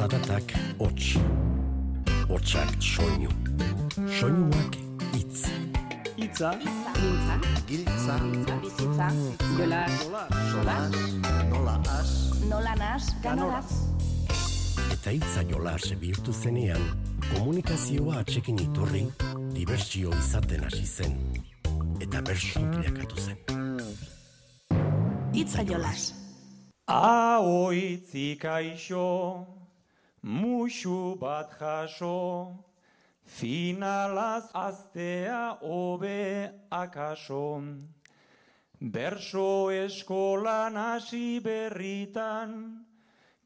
Zaratak hots. Hotsak soinu. Soinuak hitz. Itza, Mintza, Giltza, bizitza, jola, solas, nola as, nola nas, ganoraz. Eta hitza jolas bihurtu zenean, komunikazioa atxekin iturri, diversio izaten hasi zen. Eta bersu bilakatu zen. Itza jolas. ahoitzik aixo, musu bat jaso, finalaz aztea hobe akaso. Berso eskolan hasi berritan,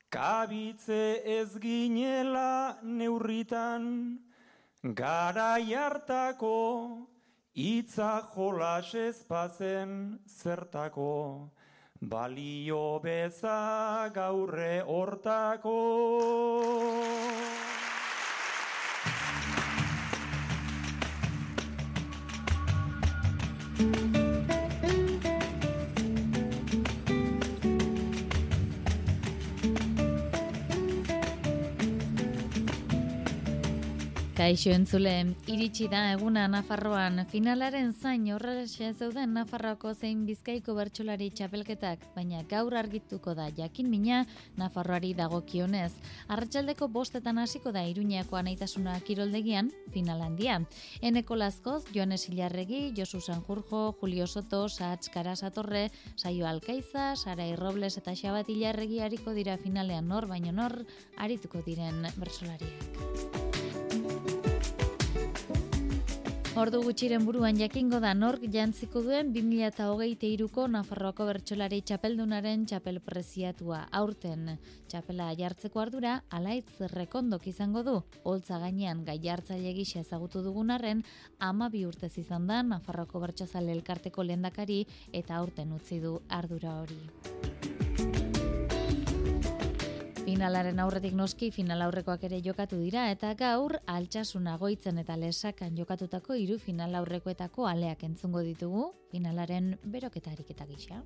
kabitze ez ginela neurritan, garai hartako, itza jolas ezpazen zertako, balio beza gaurre hortako. Kaixo entzule, iritsi da eguna Nafarroan finalaren zain horrexe zeuden Nafarroako zein Bizkaiko bertsolari txapelketak, baina gaur argituko da jakin mina Nafarroari dagokionez. Arratsaldeko bostetan hasiko da Iruñeako anaitasuna kiroldegian final handia. Eneko Lazkoz, Joanes Ilarregi, Josu Sanjurjo, Julio Soto, Saatz Karasatorre, Saio Alkaiza, Sarai Robles eta Xabat Ilarregi hariko dira finalean nor, baino nor, arituko diren bertsolariak. Ordu gutxiren buruan jakingo da nork jantziko duen 2023ko Nafarroako bertsolari txapeldunaren txapel preziatua. Aurten txapela jartzeko ardura alaitz rekondok izango du. Holtza gainean gai hartzaile gisa ezagutu dugun arren, ama bi urtez izan da Nafarroako bertsozale elkarteko lehendakari eta aurten utzi du ardura hori. Finalaren aurretik noski final aurrekoak ere jokatu dira eta gaur altxasuna goitzen eta lesakan jokatutako hiru final aurrekoetako aleak entzungo ditugu finalaren beroketarik eta gisa.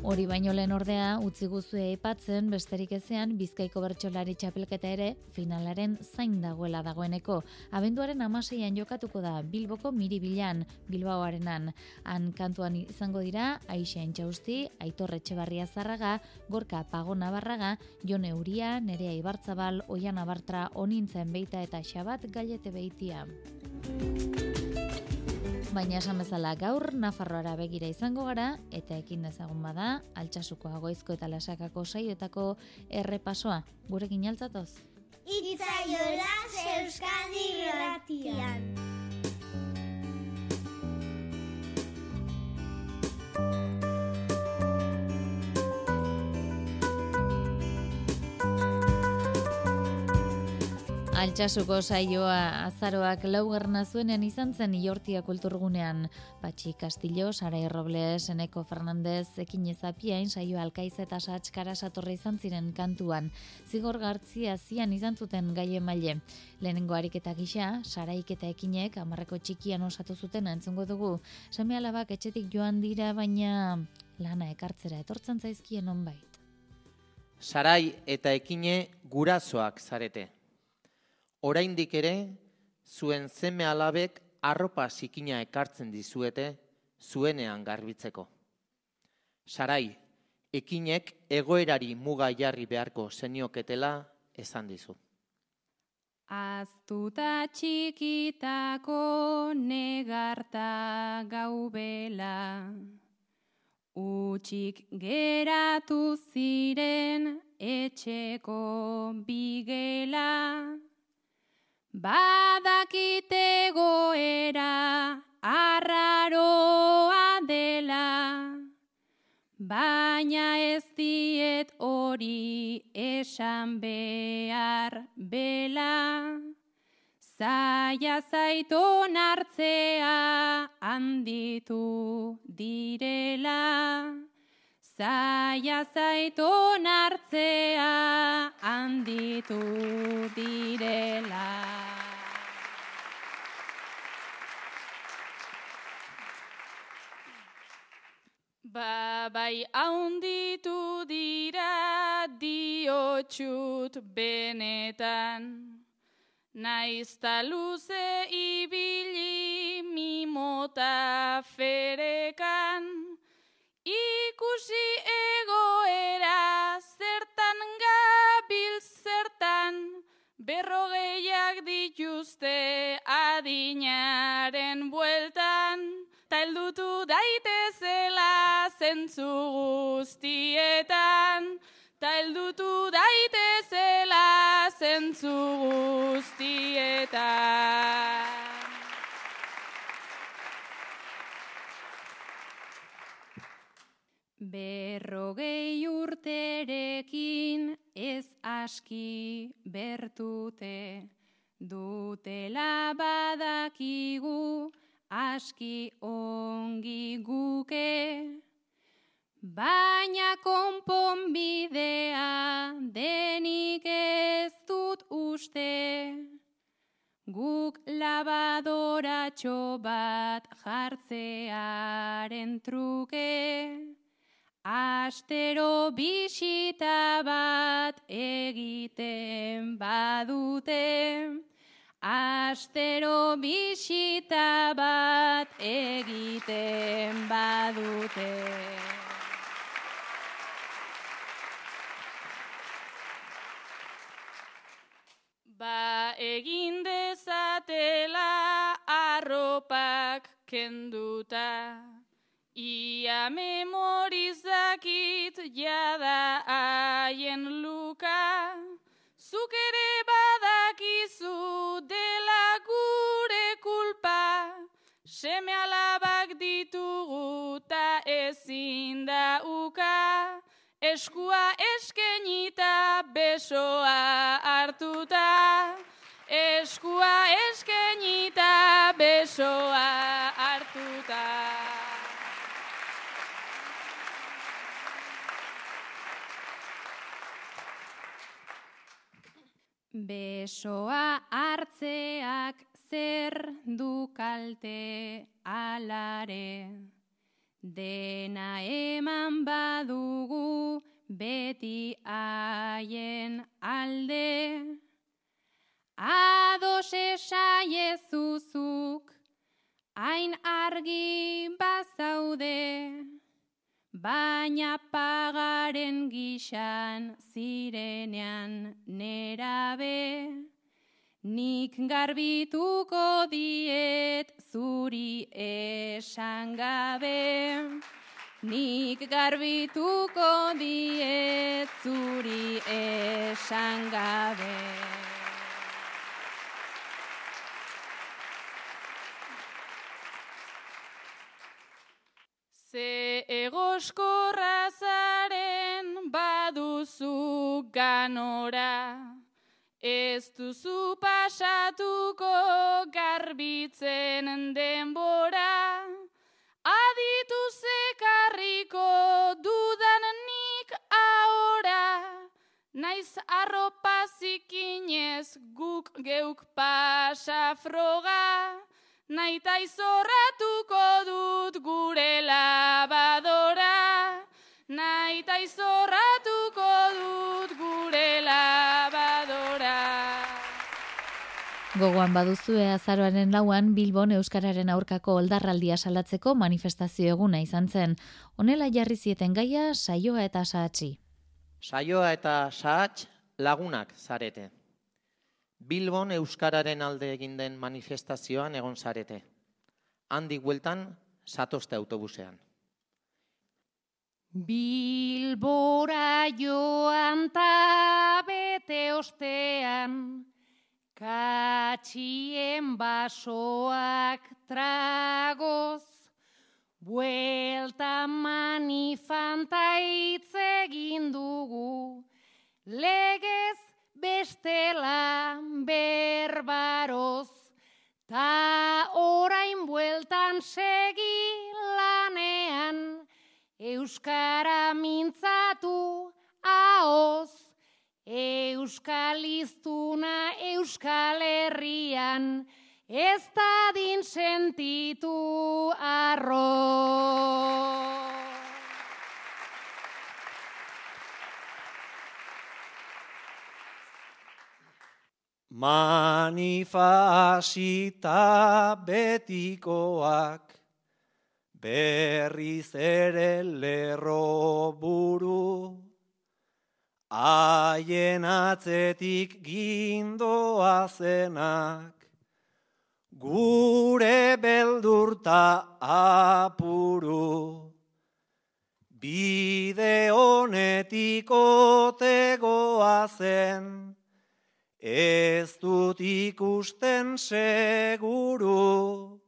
Hori baino lehen ordea utzi guzue aipatzen besterik ezean Bizkaiko bertsolari txapelketa ere finalaren zain dagoela dagoeneko. Abenduaren amaseian jokatuko da Bilboko miribilan, Bilbaoarenan. Han kantuan izango dira Aixa Entxausti, Aitor Etxebarria Zarraga, Gorka Pago Navarraga, Jone Uria, Nerea Ibartzabal, Oian Abartra, Onintzen Beita eta Xabat Gallete Beitia. Baina esan bezala gaur Nafarroara begira izango gara eta ekin dezagun bada Altsasuko Agoizko eta Lasakako saioetako errepasoa. Gurekin altzatoz. Itzaiola Euskadi Irratian. Altsasuko saioa azaroak laugarna zuenean izan zen Iortia kulturgunean. Patxi Castillo, Sarai Robles, Eneko Fernandez, Ekin Ezapiain, saioa Alkaiz eta Satskara satorre izan ziren kantuan. Zigor Gartzia zian izan zuten gai emaile. Lehenengo ariketa gisa, Saraik eta Ekinek amarreko txikian osatu zuten entzungo dugu. Seme alabak etxetik joan dira, baina lana ekartzera etortzen zaizkien onbait. Sarai eta ekine gurasoak zarete. Oraindik ere, zuen zeme alabek arropa zikina ekartzen dizuete zuenean garbitzeko. Sarai, ekinek egoerari muga jarri beharko zenioketela esan dizu. Aztuta txikitako negarta gaubela, utxik geratu ziren etxeko bigela, badakite goera arraroa dela, baina ez diet hori esan behar bela. Zaila zaiton hartzea handitu direla. Zaila zaiton hartzea handitu bai haunditu dira diotxut benetan. Naizta luze ibili mimota ferekan, ikusi egoera zertan gabil zertan, berrogeiak dituzte adinaren bueltan, ta heldutu daitezela zentzu guztietan, ta heldutu daitezela zentzu guztietan. Berrogei urterekin ez aski bertute, dutela badakigu aski ongi guke. Baina konponbidea denik ez dut uste, guk labadoratxo bat jartzearen truke. Astero bisita bat egiten badute, Astero bisita bat egiten badute. Ba egin dezatela arropak kenduta, ia memorizakit jada haien luka, zuk ere badakizu dela gure kulpa, seme alabak ditugu ta ezin da uka, eskua eskenita besoa hartuta, eskua eskenita besoa hartuta. Besoa hartzeak zer du kalte alare. Dena eman badugu beti haien alde. Ados esaiezuzuk hain argi bazaude. Baina pagaren gixan zirenean nerabe. Nik garbituko diet zuri esan gabe. Nik garbituko diet zuri esan gabe. Ze egoskorra zaren baduzu ganora. Ez duzu pasatuko garbitzen denbora, aditu zekarriko dudan nik ahora, naiz arropa zikinez guk geuk pasa froga, naita izorratuko dut gure labadora, naita izorratuko dut gure labadora. Gogoan baduzue azaroaren lauan Bilbon Euskararen aurkako oldarraldia salatzeko manifestazio eguna izan zen. Honela jarri zieten gaia saioa eta saatsi. Saioa eta saatx lagunak zarete. Bilbon Euskararen alde egin den manifestazioan egon zarete. Handik bueltan, satozte autobusean. Bilbora joan ta bete ostean, katxien basoak tragoz, buelta manifanta hitz egin dugu, legez bestela berbaroz, ta orain bueltan segi lanean, Euskara mintzatu ahoz, Euskal iztuna Euskal Herrian, ez da din sentitu arro. Manifasita betikoak berriz ere lerro buru, haien atzetik gindoa zenak, gure beldurta apuru. Bide honetik otegoa zen, ez dut ikusten seguru.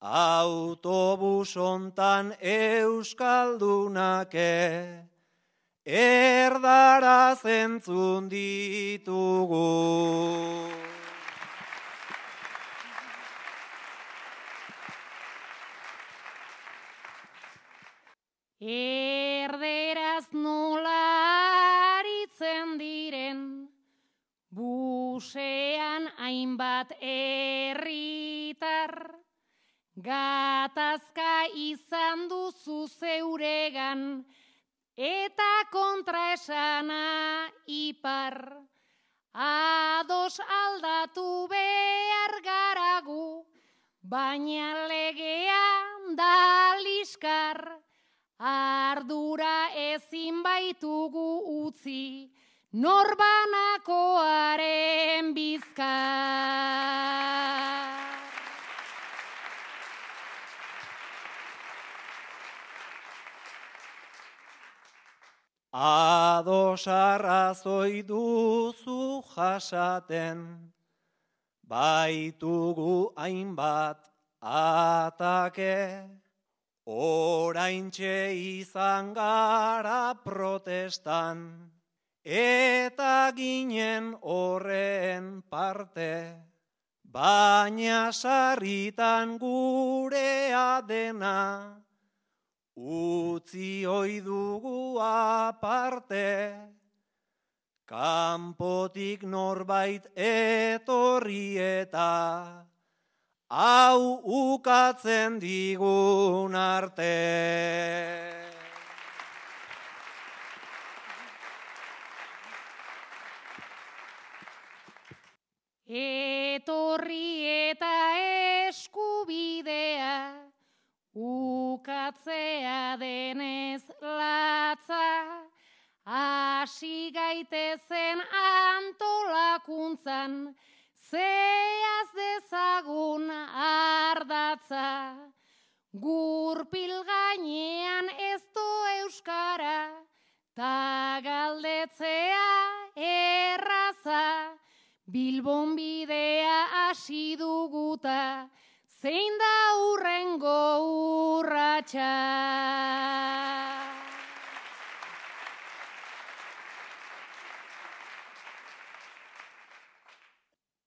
Autobus hontan euskaldunake erdara zentzun ditugu. Erderaz nola aritzen diren, busean hainbat herritar. Gatazka izan duzu zeuregan, eta kontraesana ipar. Ados aldatu behar garagu, baina legean da liskar. Ardura ezin baitugu utzi, norbanakoaren bizkar. Ados arrazoi duzu jasaten, baitugu hainbat atake, oraintxe izan gara protestan, eta ginen horren parte, baina sarritan gurea dena, Utzi oi dugu aparte, kanpotik norbait etorri eta hau ukatzen digun arte. Etorri eta eskubidea, ukatzea denez latza, hasi gaitezen antolakuntzan, zeaz dezagun ardatza. Gurpil gainean ez do euskara, ta galdetzea Bilbon bidea hasi duguta, zein da urrengo urratxa.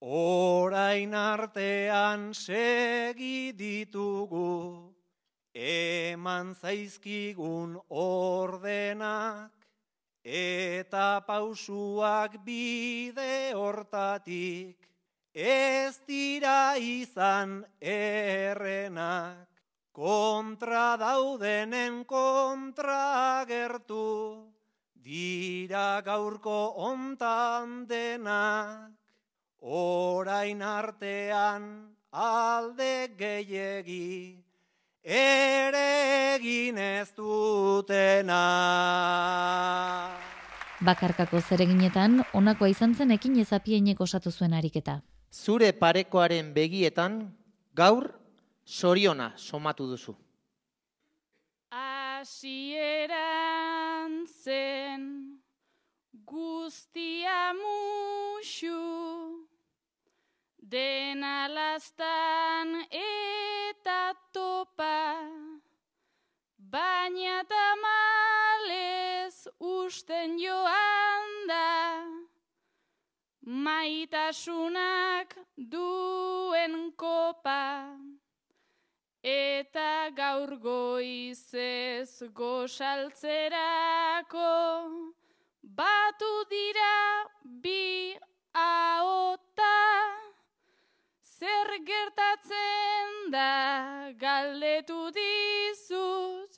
Orain artean segi ditugu, eman zaizkigun ordenak, eta pausuak bide hortatik, ez dira izan errenak, kontra daudenen kontra agertu, dira gaurko ontan denak. Orain artean alde gehiegi, ere egin ez dutena. Bakarkako zereginetan, honakoa izan zen ekin ezapiainek osatu zuen ariketa. Zure parekoaren begietan gaur soriona somatu duzu. Hasieran zen guztia musu dena lastan eta topa baina tamalez usten joan da. Maitasunak duen kopa eta gaur goizez gosaltzerako batu dira bi aota zer gertatzen da galdetu dizut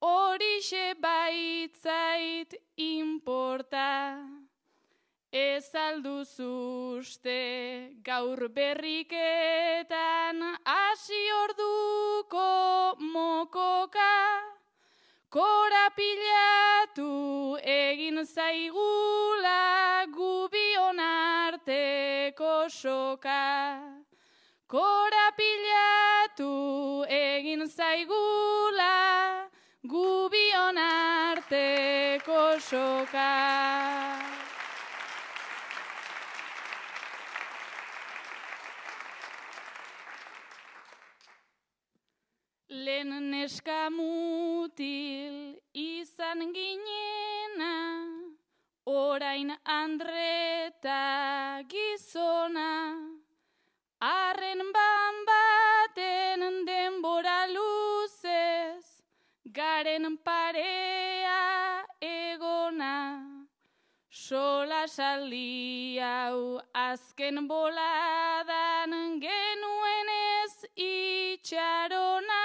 horixe baitzait inporta Ez alduzu uste gaur berriketan hasi orduko mokoka. Korapilatu egin zaigula gubion arteko soka. Korapilatu egin zaigula gubion arteko soka. Lehen neska mutil izan ginena, orain andreta gizona, arren ban baten denbora luzez, garen parea egona. Sola saldi hau azken boladan genuen ez itxarona.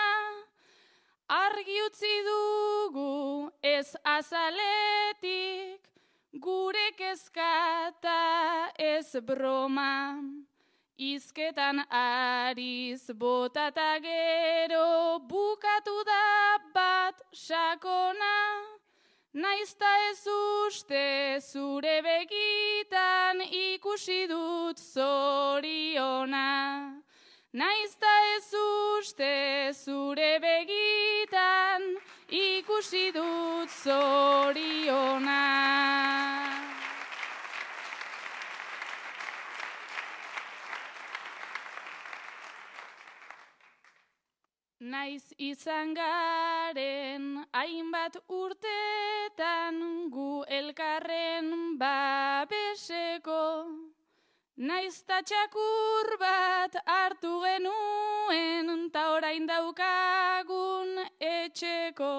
Argi utzi dugu ez azaletik, gure kezkata ez broma. Izketan ariz botata gero bukatu da bat sakona. Naizta ez uste zure begitan ikusi dut zoriona. Naizta ez uste zure begitan ikusi dut zoriona. Naiz izan garen hainbat urtetan gu elkarren babeseko. Naiz txakur bat hartu genuen ta orain daukagun etxeko.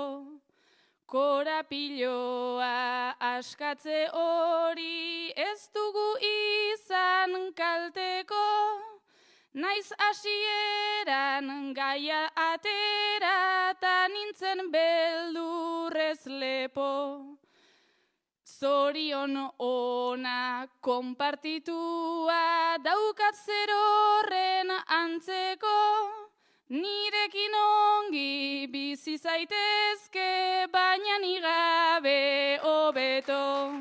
Korapiloa askatze hori ez dugu izan kalteko. Naiz hasieran gaia atera ta nintzen beldurrez lepo. Zorion ona konpartitua daukat zer horren antzeko. Nirekin ongi bizi zaitezke baina ni gabe hobeto.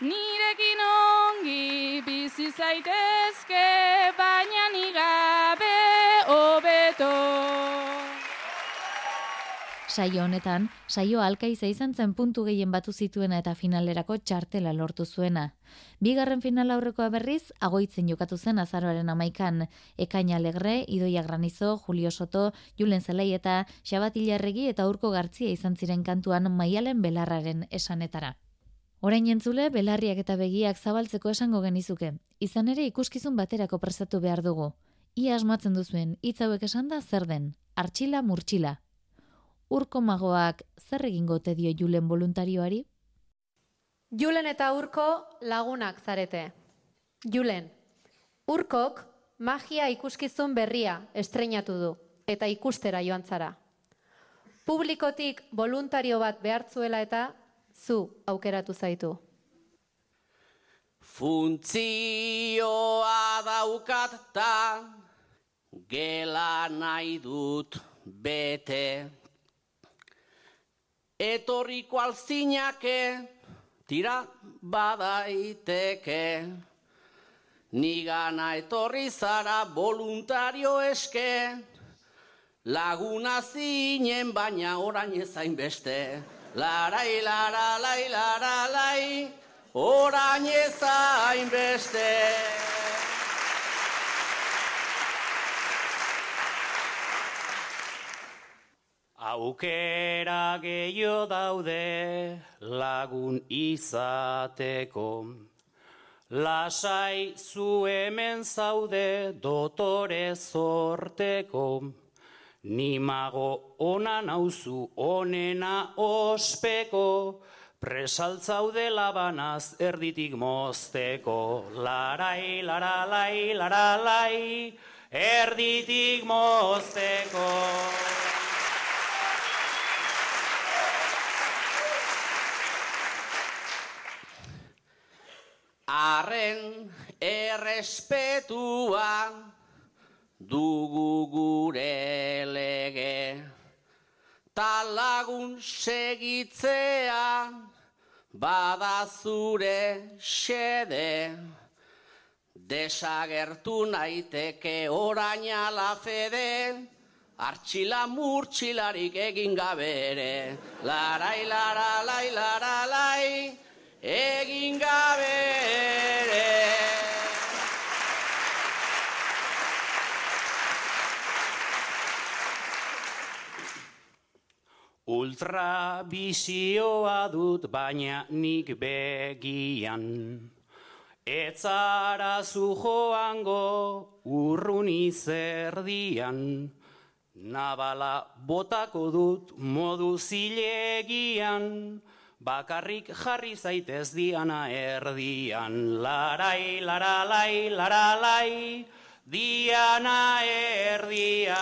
Nirekin ongi bizi zaitezke Saio honetan, saio alkaiza izan zen puntu gehien batu zituena eta finalerako txartela lortu zuena. Bigarren final aurrekoa berriz, agoitzen jokatu zen azaroaren amaikan. Ekaina Alegre, Idoia Granizo, Julio Soto, Julen Zelai eta Xabat Ilarregi eta Urko Gartzia izan ziren kantuan maialen belarraren esanetara. Orain entzule, belarriak eta begiak zabaltzeko esango genizuke. Izan ere ikuskizun baterako prestatu behar dugu. Ia asmatzen duzuen, hitz hauek esan da zer den, artxila murtxila. Urko magoak zer egingo ote dio Julen voluntarioari? Julen eta Urko lagunak zarete. Julen, Urkok magia ikuskizun berria estreinatu du eta ikustera joan zara. Publikotik voluntario bat behartzuela eta zu aukeratu zaitu. Funtzioa daukat ta gela nahi dut bete. Etorriko alzinake tira badaiteke. Nigana etorri zara voluntario eske. Laguna zinen baina orain ezain beste. Larai, lara, lai, lara, lai, orain ezain beste. Aukera gehiago daude lagun izateko. Lasai zu hemen zaude dotore zorteko. Nimago ona nauzu onena ospeko. Presaltzaude labanaz erditik mozteko. Larai, laralai, laralai, erditik mozteko. Arren errespetua dugu gure lege. Talagun segitzea bada zure xede. Desagertu naiteke orain ala fede, artxila murtxilarik egin gabere. Larai, lara, lai, lara, lai, egin gabere. Ultrabisioa dut baina nik begian. Etzara zu joango urrun izerdian. Nabala botako dut modu zilegian. Bakarrik jarri zaitez diana erdian. Larai, laralai, laralai, diana erdian.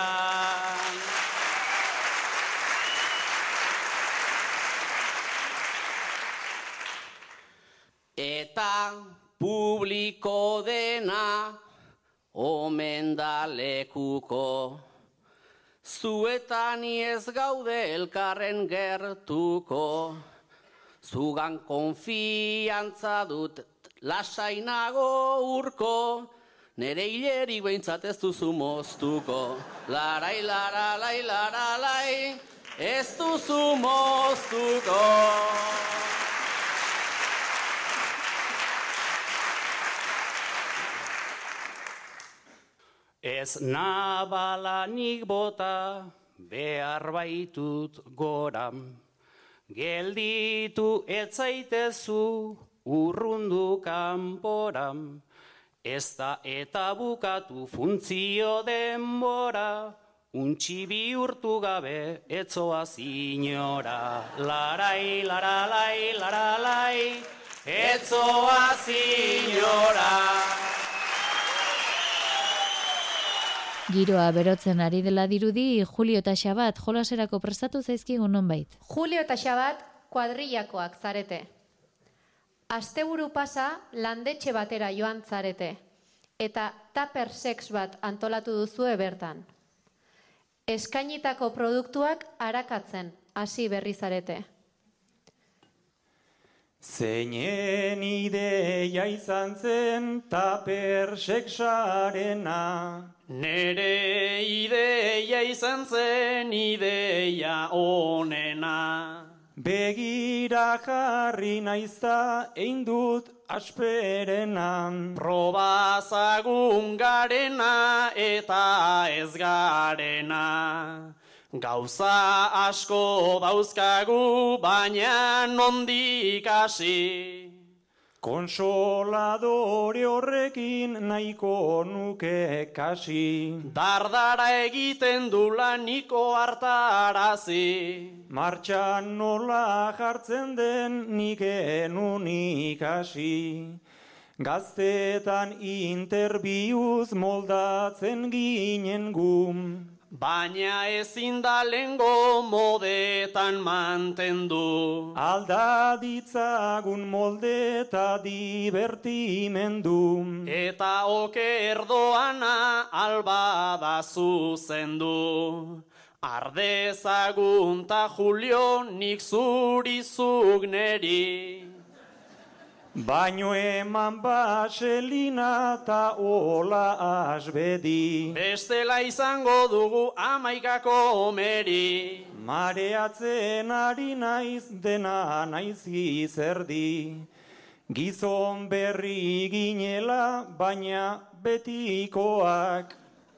Eta publiko dena omen da lekuko. Zuetan ez gaude elkarren gertuko. Zugan konfiantza dut lasainago urko. Nere hileri behintzat ez duzu moztuko. Larai, lara, lai, lara, lai, ez duzu moztuko. Ez nabalanik bota behar baitut gora. Gelditu etzaitezu urrundu kanpora. Ez da eta bukatu funtzio denbora. Untxi bihurtu gabe etzoa zinora. Larai, laralai, laralai, etzoa zinora. Giroa berotzen ari dela dirudi, Julio eta Xabat jolaserako prestatu zaizkigu nonbait. Julio eta Xabat kuadrillakoak zarete. Asteburu pasa landetxe batera joan zarete. Eta taper sex bat antolatu duzue bertan. Eskainitako produktuak arakatzen hasi berri zarete. Zeinen ideia izan zen taper sexarena. Nere ideia izan zen ideia onena. Begira jarri naizta egin dut asperenan. Probazagun garena eta ez garena. Gauza asko dauzkagu, baina nondik hasi. Konsoladore horrekin nahiko nuke kasi. Dardara egiten du laniko hartarazi. Martxan nola jartzen den nik enun ikasi. Gaztetan interbiuz moldatzen ginen gum. Baina ezin da lengo modetan mantendu. Alda ditzagun molde eta divertimendu. Eta oker doana alba da zuzendu. Ardezagun ta Julio nik zuri zuk neri. Baino eman baselina ta ola asbedi. Bestela izango dugu amaikako omeri. Mareatzen ari naiz dena naiz gizerdi. Gizon berri ginela baina betikoak.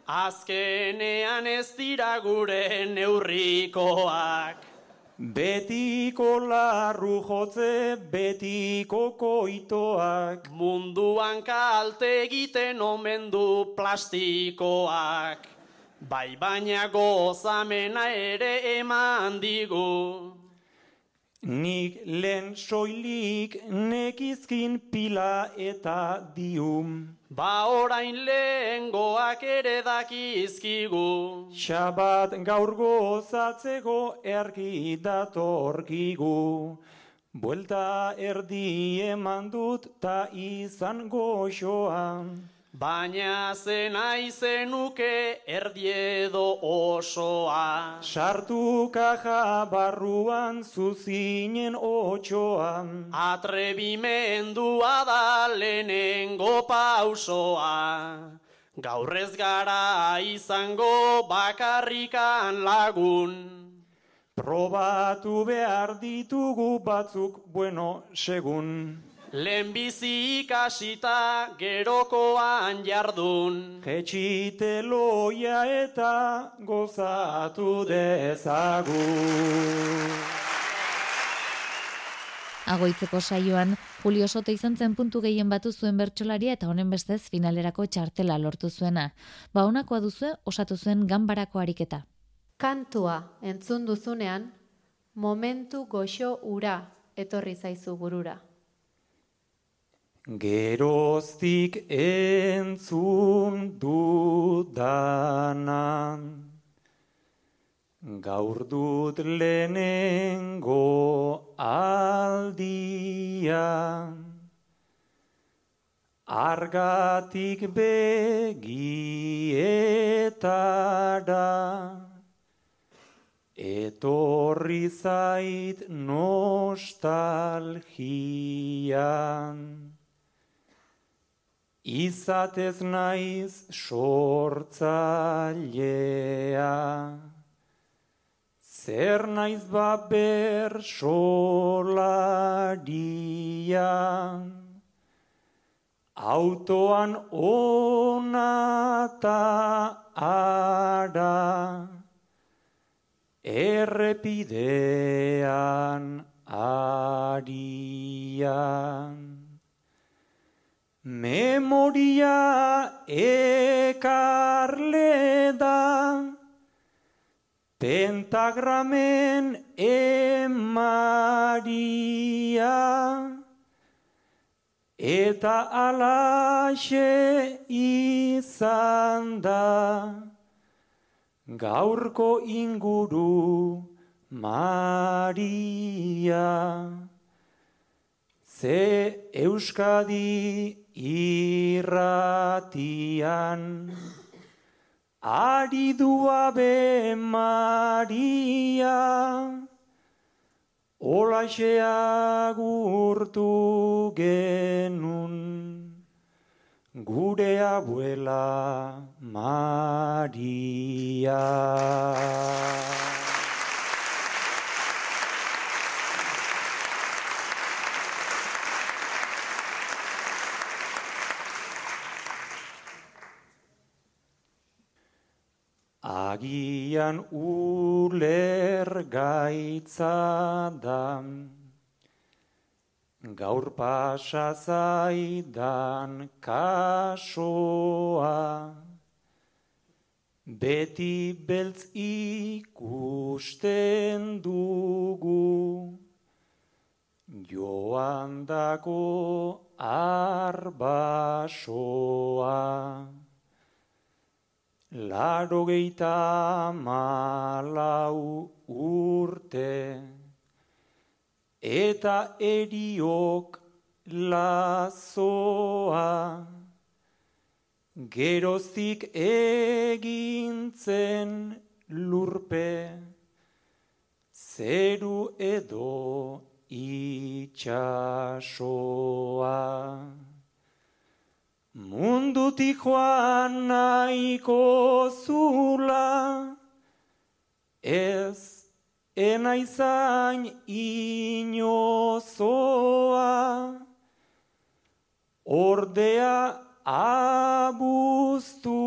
Azkenean ez dira gure neurrikoak. Betiko larru jotze, betiko koitoak. Munduan kalte egiten omen du plastikoak. Bai baina gozamena ere eman digu. Nik lehen soilik nekizkin pila eta dium. Ba orain lehengoak ere dakizkigu. Xabat gaur gozatzeko erki datorkigu. Buelta erdi eman dut ta izan goxoa. Baina zena izenuke erdiedo osoa. Sartu kaja barruan zuzinen otxoa. Atrebimendua da lehenengo pausoa. Gaur ez gara izango bakarrikan lagun. Probatu behar ditugu batzuk, bueno, segun. Lehenbizi ikasita gerokoan jardun. Jetxite loia eta gozatu dezagun. Agoitzeko saioan, Julio Soto izan zen puntu gehien batu zuen bertsolaria eta honen bestez finalerako txartela lortu zuena. Ba honakoa duzue osatu zuen ganbarako ariketa. Kantua entzun duzunean, momentu goxo ura etorri zaizu burura. Geroztik entzun dudanan, gaur dut lehenengo aldian, argatik begietara, etorri zait nostalgian. Izatez naiz sortzailea, zer naiz ba bersolaria, autoan onata ara, errepidean arian. Memoria ekarle da, pentagramen emaria, eta alaxe izan da, gaurko inguru Maria. Ze Euskadi irratian, ari du abe Maria, olaxea gurtu genun, gure abuela Maria. Agian uler gaitza da, gaur pasa zaidan kasoa, beti beltz ikusten dugu, joan dako arbasoa. Laro geita malau urte, eta eriok lazoa, geroztik egintzen lurpe, zeru edo itxasoa. Mundutik joan nahiko zula, ez ena izan inozoa, ordea abuztu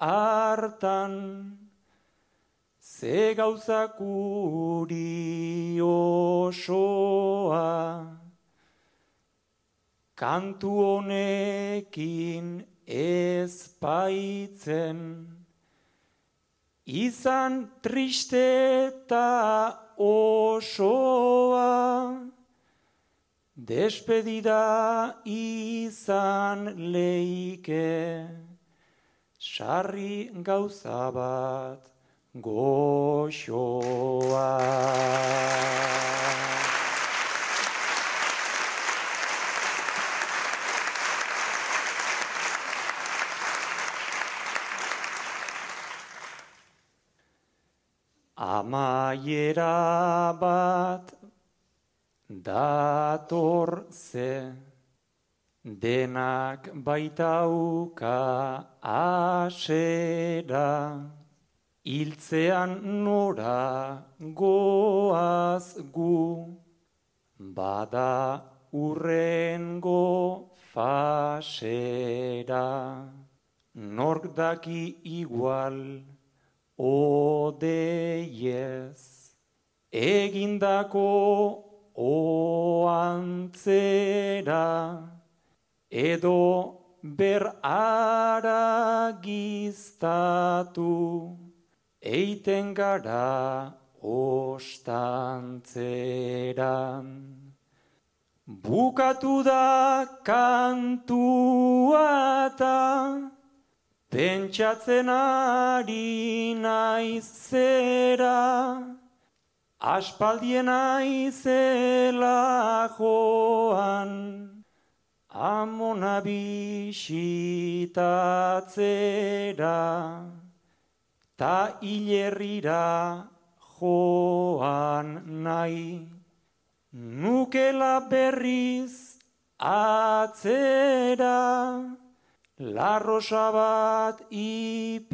hartan, ze gauzak osoa kantu honekin ez baitzen, izan triste eta osoa, despedida izan leike, sarri gauza bat goxoa. Amaiera bat dator ze denak baitauka asera hiltzean nora goaz gu. Bada urrengo fasera nork daki igual odeiez egindako oantzera edo ber aragiztatu eiten gara ostantzeran. Bukatu da kantua eta pentsatzen ari naiz zera, aspaldien aizela joan, amona bisitatzera, ta hilerrira joan nahi. Nukela berriz atzera, larrosa bat ipinita,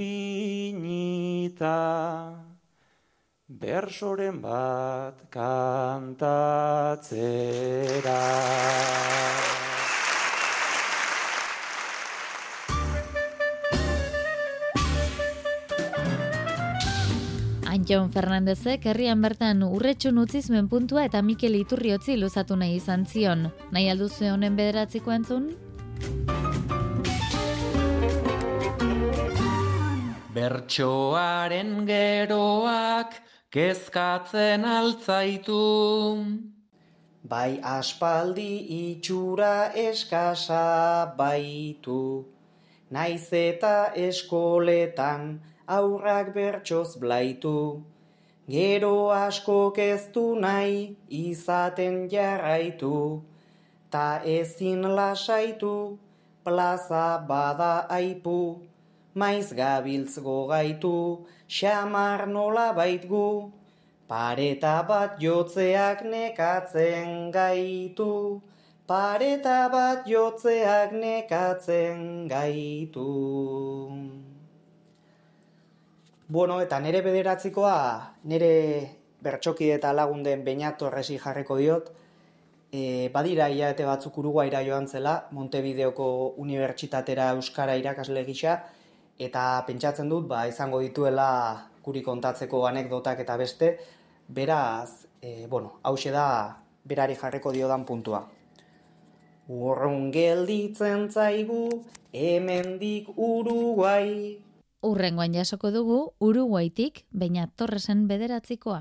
bersoren bat kantatzera. Antjon Fernandezek herrian bertan urretxun utzi zuen puntua eta Mikel Iturriotzi luzatu nahi izan zion. Nahi alduzu honen bederatziko entzun? Bertsoaren geroak kezkatzen altzaitu. Bai aspaldi itxura eskasa baitu, naiz eta eskoletan aurrak bertsoz blaitu. Gero asko keztu nahi izaten jarraitu, ta ezin lasaitu, plaza bada aipu, maiz gabiltz gogaitu, xamar nola baitgu, pareta bat jotzeak nekatzen gaitu, pareta bat jotzeak nekatzen gaitu. Bueno, eta nire bederatzikoa, nire bertxoki eta lagunden bainatu erresi jarreko diot, e, badira hilabete batzuk Uruguaira joan zela, Montevideoko unibertsitatera Euskara irakasle gisa, eta pentsatzen dut, ba, izango dituela guri kontatzeko anekdotak eta beste, beraz, e, bueno, hause da, berari jarreko diodan puntua. Urrun gelditzen zaigu, hemendik Uruguai, Urrengoan jasoko dugu Uruguaitik, baina Torresen bederatzikoa.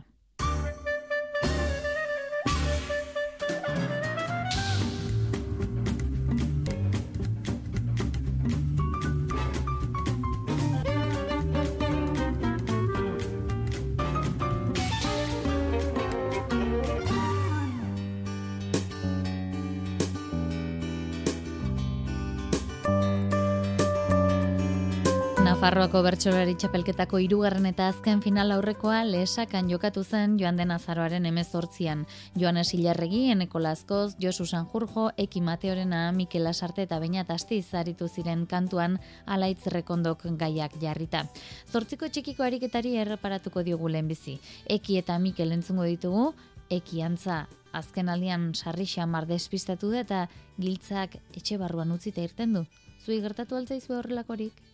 Nafarroako bertsolari txapelketako hirugarren eta azken final aurrekoa lehesakan jokatu zen joan den azaroaren emezortzian. Joanes Ilarregi, Eneko Lazkoz, Josu Sanjurjo, Eki Mateorena, Mikel Asarte eta Beñat Astiz zaritu ziren kantuan alaitz rekondok gaiak jarrita. Zortziko txikiko ariketari erreparatuko diogu lehenbizi. Eki eta Mikel entzungo ditugu, Eki antza azken aldian sarri xamar despistatu da eta giltzak etxe barruan utzita irten du. Zui gertatu altzaizu horrelakorik?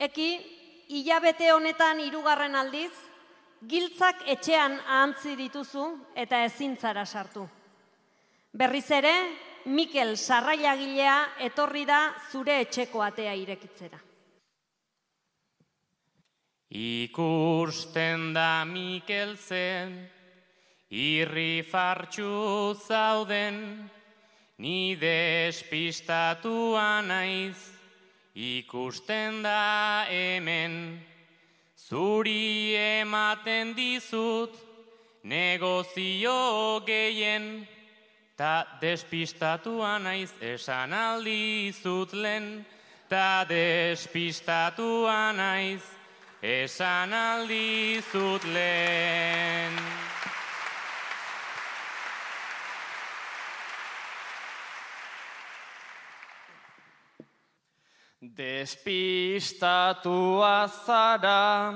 Eki, hilabete honetan hirugarren aldiz, giltzak etxean ahantzi dituzu eta ezintzara sartu. Berriz ere, Mikel Sarraiagilea etorri da zure etxeko atea irekitzera. Ikusten da Mikel zen, irri fartxu zauden, ni despistatua naiz, Ikusten da hemen, zuri ematen dizut, negozio gehien, ta despistatua naiz esan aldizut lehen, ta despistatua naiz, esan aldizut lehen. Despistatua zara,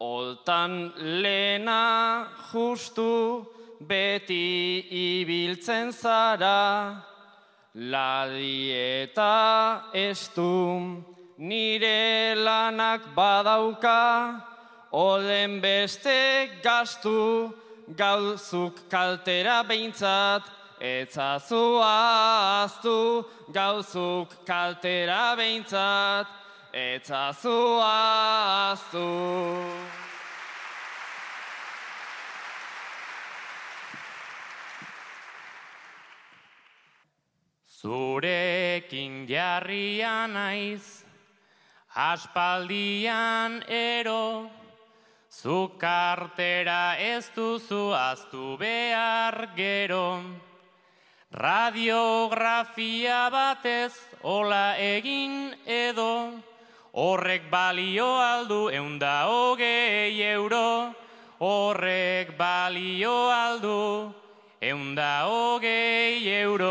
oltan lena justu beti ibiltzen zara, ladi eta estu nire lanak badauka, olen beste gastu gauzuk kaltera behintzat, Etzazu aztu gauzuk kaltera behintzat, etzazu aztu. Zurekin jarria naiz, aspaldian ero, zu kartera ez duzu aztu behar gero. Radiografia batez hola egin edo, horrek balio aldu eunda hogei euro, horrek balio aldu eunda hogei euro.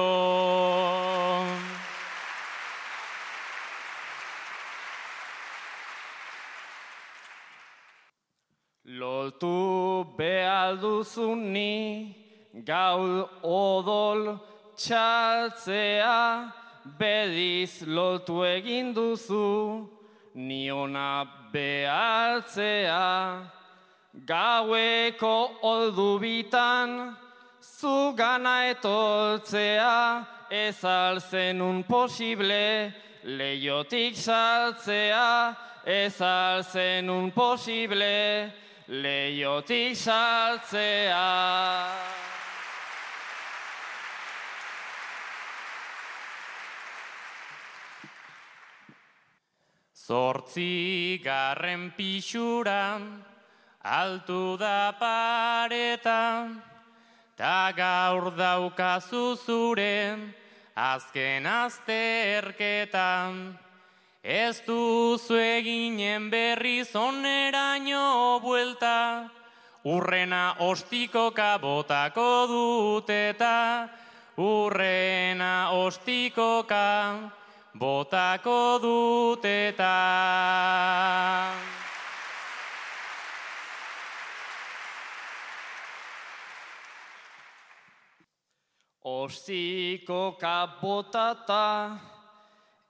Loltu behalduzu ni gaul odol txaltzea, bediz loltu egin duzu, niona behaltzea. Gaueko oldu bitan, zu gana etoltzea, ez alzenun posible, leiotik saltzea, ez alzenun posible, leiotik saltzea. Zortzi garren pixura, altu da pareta, ta gaur daukazu zure, azken azterketan. Ez duzu eginen berriz oneraino buelta, urrena ostikoka botako duteta, urrena ostikoka botako duteta. Ostikoka botata,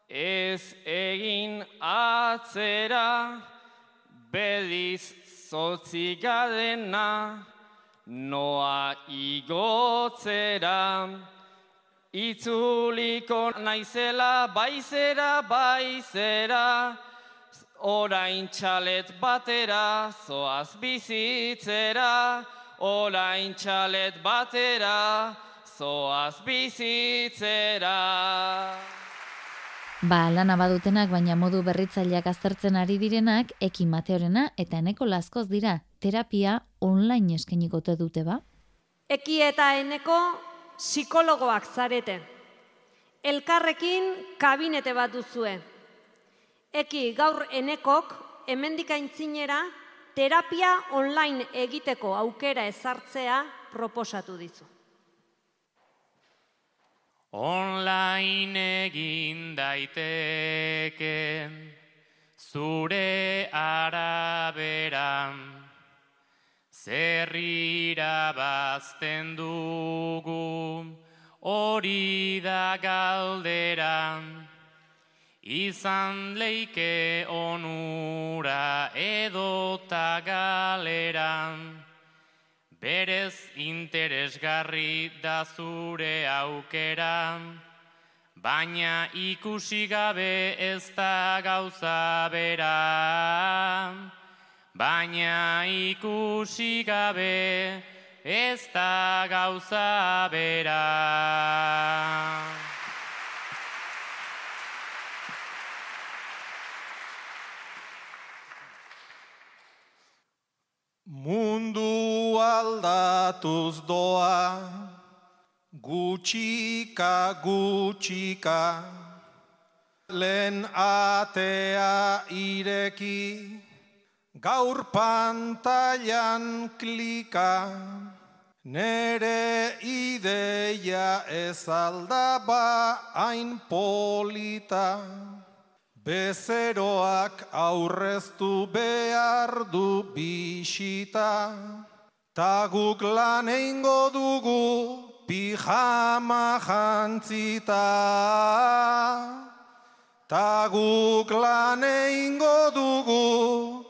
ez egin atzera, bediz zotzi noa igotzera. Itzuliko naizela, baizera, baizera, orain txalet batera, zoaz bizitzera, orain txalet batera, zoaz bizitzera. Ba, lana badutenak, baina modu berritzaileak aztertzen ari direnak, ekin mateorena eta eneko laskoz dira, terapia online eskainiko te dute ba? Eki eta eneko psikologoak zarete. Elkarrekin kabinete bat duzue. Eki gaur enekok hemendik aintzinera terapia online egiteko aukera ezartzea proposatu dizu. Online egin daiteke zure araberan zer irabazten dugu? Hori da galdera. Izan leike onura edota galeran berez interesgarri da zure aukera, baina ikusi gabe ez da gauza bera. Baina ikusi gabe ez da gauza bera. Mundu aldatuz doa, gutxika gutxika, lehen atea ireki, gaur pantailan klika, nere ideia ez aldaba hain polita, bezeroak aurreztu behar du bisita, ta guk lan eingo dugu pijama jantzita. Ta guk lan eingo dugu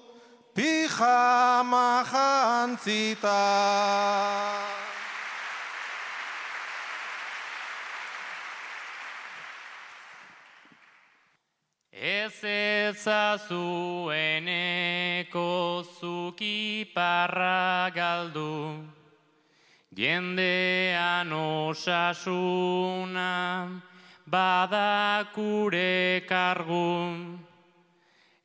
pijama jantzita. Ez ezazueneko zukiparra galdu, jendean osasuna badakure kargu,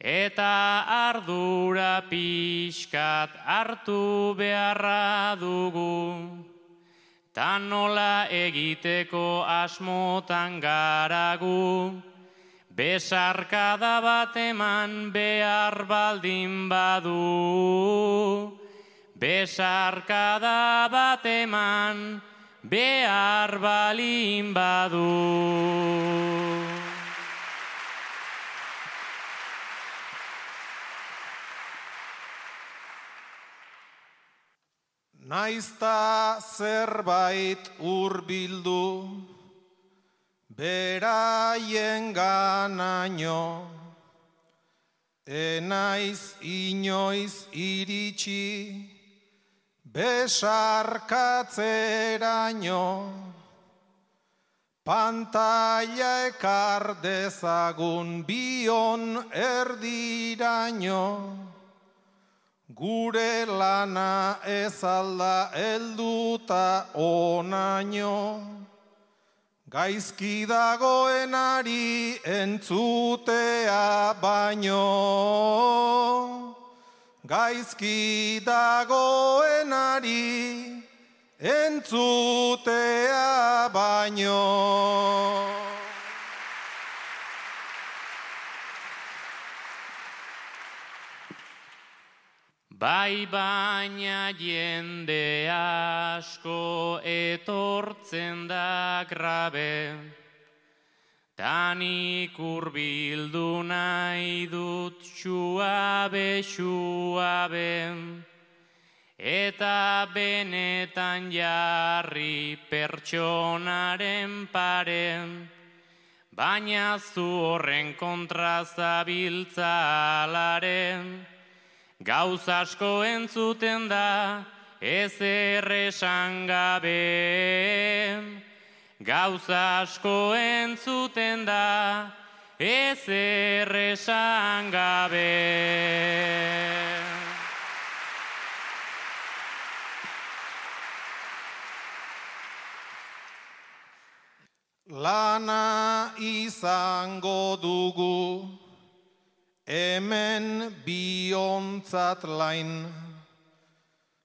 eta ardura pixkat hartu beharra dugu, ta nola egiteko asmotan garagu, Besarkada bat eman behar baldin badu, Besarkada bat eman behar balin badu. Naizta zerbait urbildu, beraien ganaino, enaiz inoiz iritsi, besarkatzeraino, pantaila ekar dezagun bion erdiraino, gure lana ez alda helduta onaino, gaizki dagoenari entzutea baino. Gaizki dagoenari entzutea baino. Bai baina jende asko etortzen da grabe, Tanik urbildu nahi dut suabe, suabe, eta benetan jarri pertsonaren pare, baina zu horren kontra zabiltza alaren, gauz asko entzuten da ez erresan gabe. Gauz asko entzuten da ez erresan gabe. Lana izango dugu, hemen biontzat lain,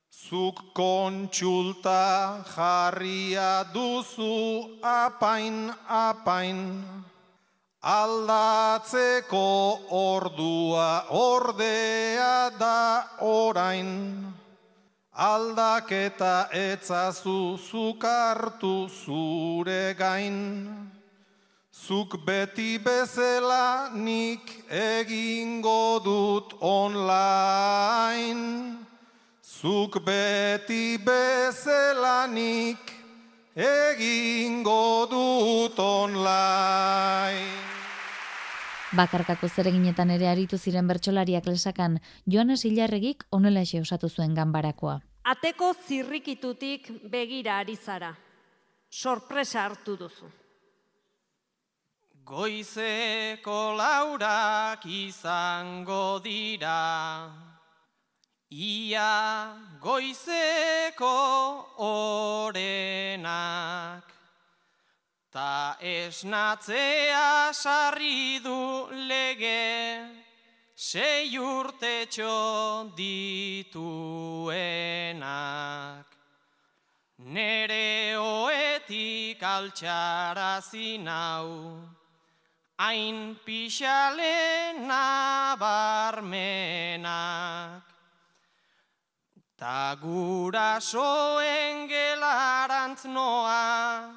zuk kontsulta jarria duzu apain, apain, aldatzeko ordua ordea da orain, aldaketa etzazu zuk hartu zure gain, Zuk beti bezala nik egingo dut online. Zuk beti bezala nik egingo dut online. Bakarkako zereginetan ere aritu ziren bertsolariak lesakan, Joanes Ilarregik onelaxe osatu zuen ganbarakoa. Ateko zirrikitutik begira ari zara. Sorpresa hartu duzu. Goizeko laurak izango dira, ia goizeko orenak, ta esnatzea sarri du lege, sei urtetxo dituenak. Nere oetik altxarazi nau, hain pixale nabarmenak. Ta gurasoen gelarantz noa,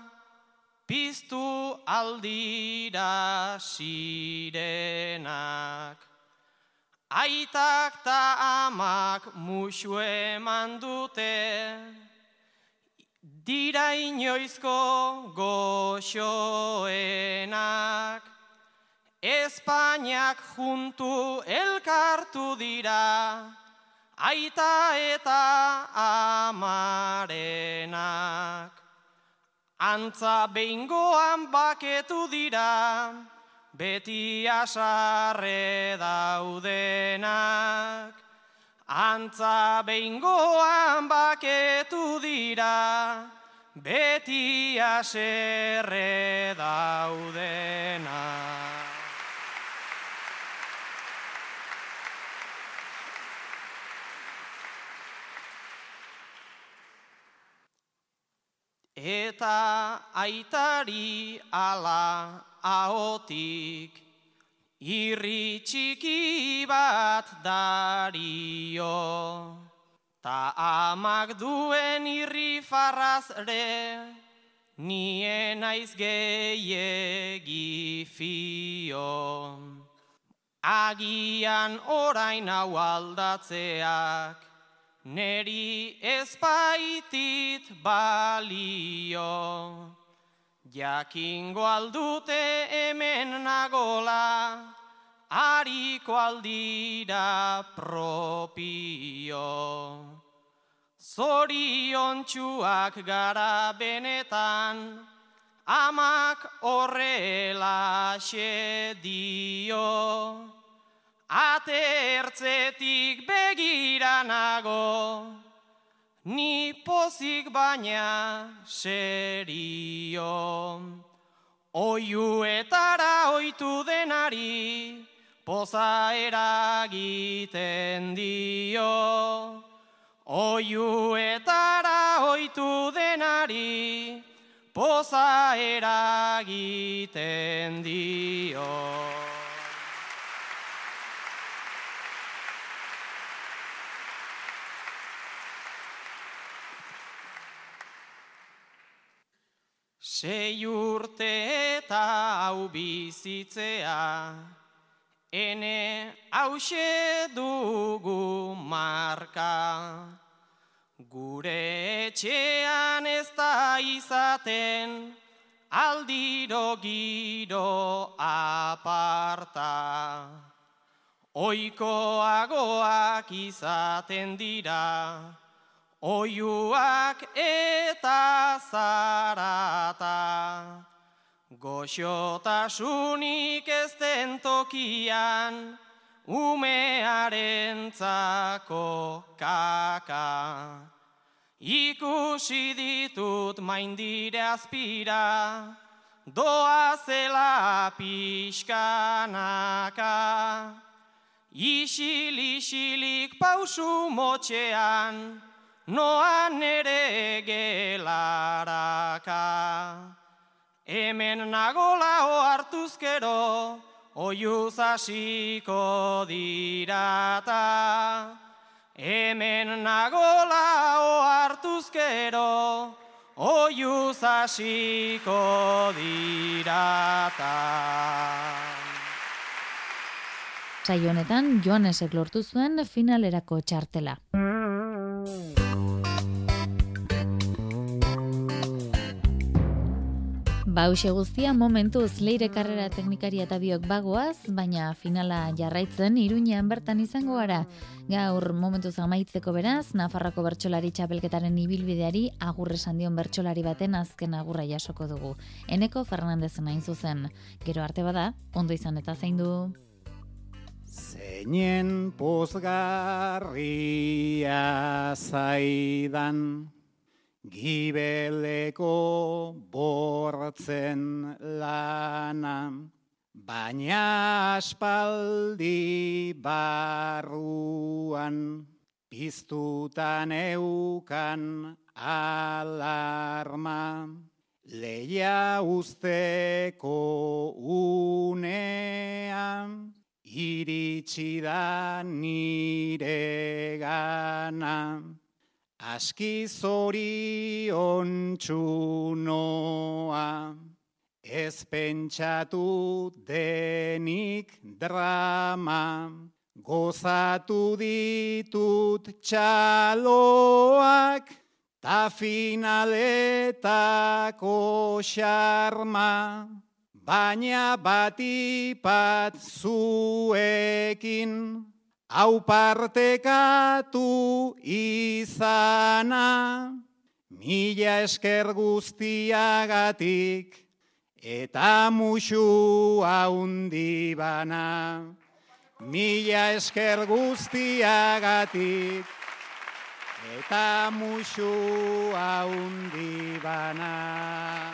piztu aldira sirenak. Aitak ta amak musu eman dute, dira inoizko goxoenak. Espainiak juntu elkartu dira, aita eta amarenak. Antza behingoan baketu dira, beti asarre daudenak. Antza behingoan baketu dira, beti aserre daudenak. Eta aitari ala ahotik irri txiki bat dario. Ta amak duen irri farrazre, nien aiz gehiegi fio. Agian orain hau aldatzeak, neri ezpaitit balio. Jakingo aldute hemen nagola, hariko aldira propio. Zorion txuak gara benetan, amak horrela dio. Ate ertzetik begiranago, ni pozik baina serio. Oiuetara oitu denari, poza eragiten dio. Oiuetara oitu denari, poza eragiten dio. Sei urte eta hau bizitzea, ene hause dugu marka. Gure etxean ez da izaten, aldiro giro aparta. Oikoagoak izaten dira, oiuak eta zarata. Goxotasunik ez den tokian, umearen zako kaka. Ikusi ditut maindire azpira, doa zela pixkanaka. Isil-isilik pausu motxean, noa nere gelaraka. Hemen nagola oartuzkero, oiuz hasiko dirata. Hemen nagola oartuzkero, oiuz hasiko dirata. Saio honetan Joanesek lortu zuen finalerako txartela. Bauxe guztia momentuz leire karrera teknikaria eta biok bagoaz, baina finala jarraitzen iruñean bertan izango gara. Gaur momentuz amaitzeko beraz, Nafarroko bertsolari txapelketaren ibilbideari agurre sandion bertsolari baten azken agurra jasoko dugu. Eneko Fernandez nain zuzen. Gero arte bada, ondo izan eta zein du. Zeinen pozgarria zaidan Gibeleko bortzen lana, baina aspaldi barruan, piztutan eukan alarma. leia usteko unean, iritsi da nire gana. Aski zorion txunoa, ez pentsatu denik drama, gozatu ditut txaloak, ta finaletako xarma, baina batipat zuekin, hau partekatu izana, mila esker guztiagatik, eta musu haundi bana. Mila esker guztiagatik, eta musu haundi bana.